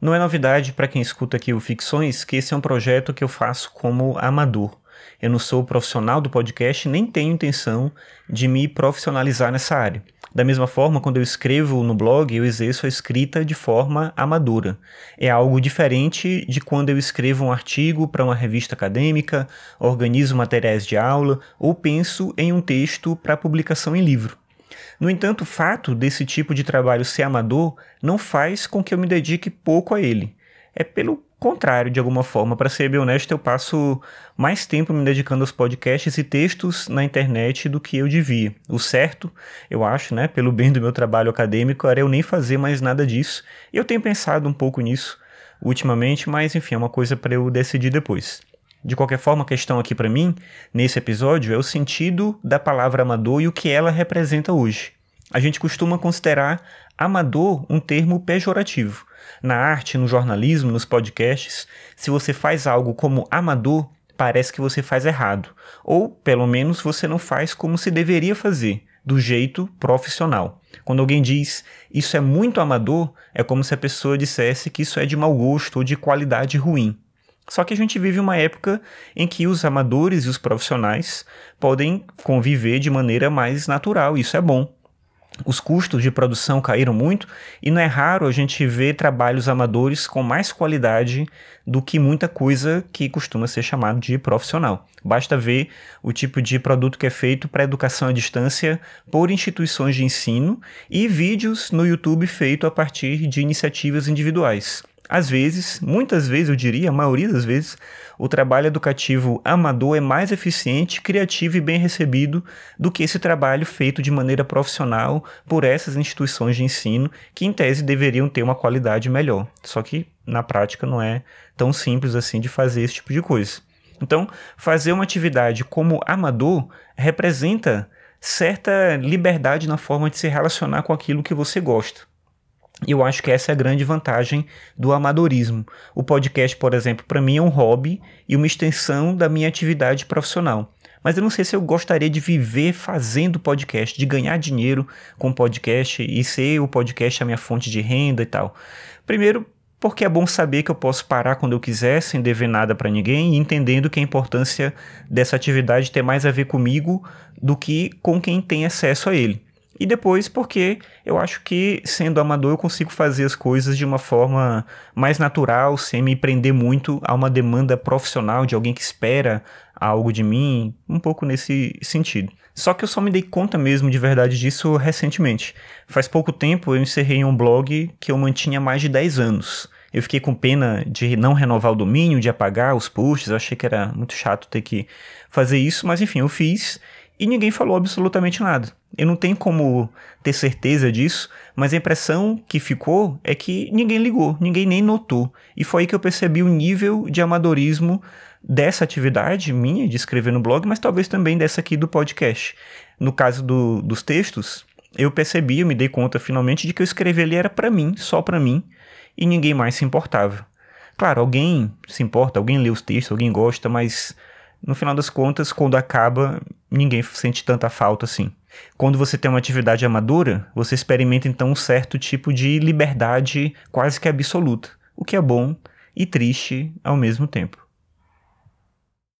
Não é novidade para quem escuta aqui o Ficções que esse é um projeto que eu faço como amador. Eu não sou profissional do podcast, nem tenho intenção de me profissionalizar nessa área. Da mesma forma, quando eu escrevo no blog, eu exerço a escrita de forma amadora. É algo diferente de quando eu escrevo um artigo para uma revista acadêmica, organizo materiais de aula ou penso em um texto para publicação em livro. No entanto, o fato desse tipo de trabalho ser amador não faz com que eu me dedique pouco a ele. É pelo contrário, de alguma forma. Para ser bem honesto, eu passo mais tempo me dedicando aos podcasts e textos na internet do que eu devia. O certo, eu acho, né, pelo bem do meu trabalho acadêmico, era eu nem fazer mais nada disso. Eu tenho pensado um pouco nisso ultimamente, mas enfim, é uma coisa para eu decidir depois. De qualquer forma, a questão aqui para mim, nesse episódio, é o sentido da palavra amador e o que ela representa hoje. A gente costuma considerar amador um termo pejorativo. Na arte, no jornalismo, nos podcasts, se você faz algo como amador, parece que você faz errado. Ou, pelo menos, você não faz como se deveria fazer, do jeito profissional. Quando alguém diz isso é muito amador, é como se a pessoa dissesse que isso é de mau gosto ou de qualidade ruim. Só que a gente vive uma época em que os amadores e os profissionais podem conviver de maneira mais natural, isso é bom. Os custos de produção caíram muito e não é raro a gente ver trabalhos amadores com mais qualidade do que muita coisa que costuma ser chamado de profissional. Basta ver o tipo de produto que é feito para educação à distância por instituições de ensino e vídeos no YouTube feito a partir de iniciativas individuais. Às vezes, muitas vezes, eu diria, a maioria das vezes, o trabalho educativo amador é mais eficiente, criativo e bem recebido do que esse trabalho feito de maneira profissional por essas instituições de ensino, que em tese deveriam ter uma qualidade melhor. Só que na prática não é tão simples assim de fazer esse tipo de coisa. Então, fazer uma atividade como amador representa certa liberdade na forma de se relacionar com aquilo que você gosta. Eu acho que essa é a grande vantagem do amadorismo. O podcast, por exemplo, para mim é um hobby e uma extensão da minha atividade profissional. Mas eu não sei se eu gostaria de viver fazendo podcast, de ganhar dinheiro com podcast e ser o podcast a minha fonte de renda e tal. Primeiro, porque é bom saber que eu posso parar quando eu quiser, sem dever nada para ninguém, e entendendo que a importância dessa atividade tem mais a ver comigo do que com quem tem acesso a ele. E depois porque eu acho que, sendo amador, eu consigo fazer as coisas de uma forma mais natural, sem me prender muito a uma demanda profissional de alguém que espera algo de mim, um pouco nesse sentido. Só que eu só me dei conta mesmo de verdade disso recentemente. Faz pouco tempo eu encerrei um blog que eu mantinha mais de 10 anos. Eu fiquei com pena de não renovar o domínio, de apagar os posts, eu achei que era muito chato ter que fazer isso, mas enfim, eu fiz e ninguém falou absolutamente nada. Eu não tenho como ter certeza disso, mas a impressão que ficou é que ninguém ligou, ninguém nem notou. E foi aí que eu percebi o nível de amadorismo dessa atividade minha de escrever no blog, mas talvez também dessa aqui do podcast. No caso do, dos textos, eu percebi, eu me dei conta finalmente de que eu escrever ali era para mim, só para mim, e ninguém mais se importava. Claro, alguém se importa, alguém lê os textos, alguém gosta, mas no final das contas, quando acaba, ninguém sente tanta falta assim. Quando você tem uma atividade amadora, você experimenta então um certo tipo de liberdade quase que absoluta, o que é bom e triste ao mesmo tempo.